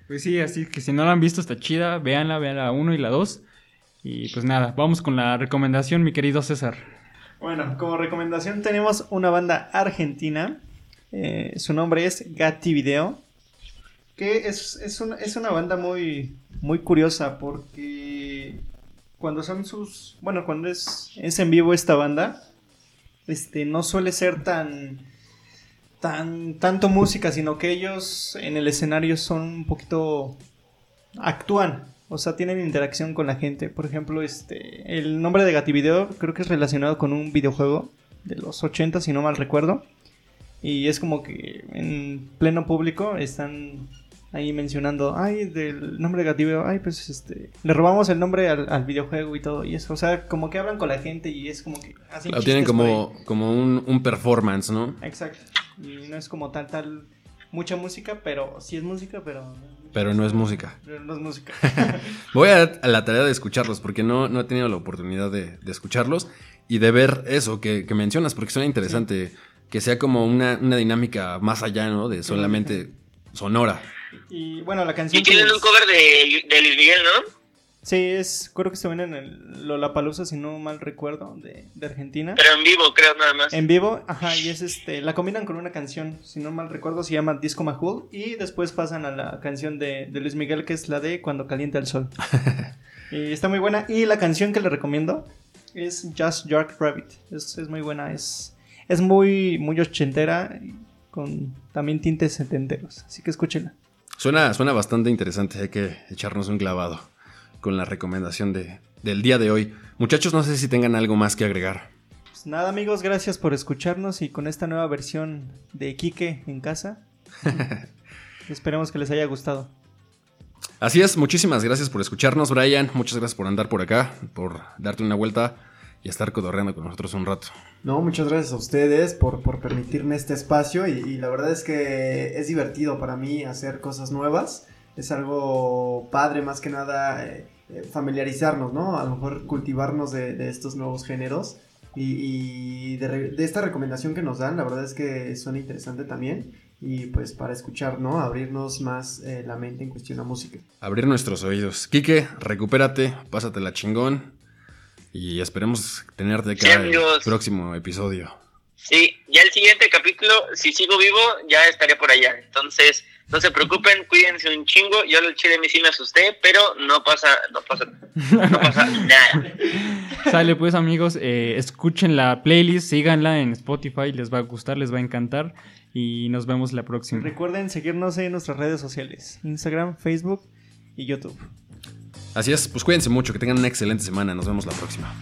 Pues sí, así que si no la han visto está chida, véanla, vean la 1 y la 2. Y pues nada, vamos con la recomendación, mi querido César. Bueno, como recomendación tenemos una banda argentina. eh, su nombre es Gatti Video. Que es, es, una, es una banda muy, muy curiosa porque cuando son sus... Bueno, cuando es, es en vivo esta banda, este, no suele ser tan... Tan, tanto música, sino que ellos en el escenario son un poquito actúan, o sea, tienen interacción con la gente. Por ejemplo, este, el nombre de Gativideo creo que es relacionado con un videojuego de los 80, si no mal recuerdo. Y es como que en pleno público están ahí mencionando, ay, del nombre de Gativideo, ay, pues este, le robamos el nombre al, al videojuego y todo. Y eso, o sea, como que hablan con la gente y es como que hacen Lo tienen como, como un, un performance, ¿no? Exacto. Y no es como tal, tal, mucha música, pero sí es música, pero... Pero no es música. pero no es música. Voy a, a la tarea de escucharlos porque no, no he tenido la oportunidad de, de escucharlos y de ver eso que, que mencionas porque suena interesante. Que sea como una, una dinámica más allá, ¿no? De solamente sonora. Y bueno, la canción... Y tienen les- un cover de, de Luis Miguel, ¿no? Sí, es, creo que se ven en el Lollapalooza, si no mal recuerdo, de, de Argentina. Pero en vivo, creo, nada más. En vivo, ajá, y es este, la combinan con una canción, si no mal recuerdo, se llama Disco Majul, y después pasan a la canción de, de Luis Miguel, que es la de Cuando calienta el sol. y está muy buena, y la canción que le recomiendo es Just York Rabbit, es, es muy buena, es, es muy, muy ochentera, con también tintes setenteros, así que escúchenla. Suena, suena bastante interesante. Hay que echarnos un clavado con la recomendación de, del día de hoy. Muchachos, no sé si tengan algo más que agregar. Pues nada amigos, gracias por escucharnos y con esta nueva versión de Quique en casa. Esperemos que les haya gustado. Así es, muchísimas gracias por escucharnos, Brian. Muchas gracias por andar por acá, por darte una vuelta y estar cotorreando con nosotros un rato. No, muchas gracias a ustedes por, por permitirme este espacio y, y, la verdad es que es divertido para mí hacer cosas nuevas. Es algo padre más que nada eh, eh, familiarizarnos, ¿no? A lo mejor cultivarnos de, de estos nuevos géneros y, y de, de, esta recomendación que nos dan, la verdad es que suena interesante también y pues para escuchar, ¿no? Abrirnos más eh, la mente en cuestión a música. Abrir nuestros oídos. Quique, recupérate, pásatela chingón y esperemos tenerte acá sí, el próximo episodio. Sí, ya el siguiente capítulo, si sigo vivo, ya estaré por allá. Entonces, no se preocupen, cuídense un chingo. Yo al chile a mí sí me asusté, pero no pasa, no pasa, no pasa nada. Sale pues amigos, eh, escuchen la playlist, síganla en Spotify, les va a gustar, les va a encantar y nos vemos la próxima. Recuerden seguirnos en nuestras redes sociales, Instagram, Facebook y YouTube. Así es, pues cuídense mucho, que tengan una excelente semana, nos vemos la próxima.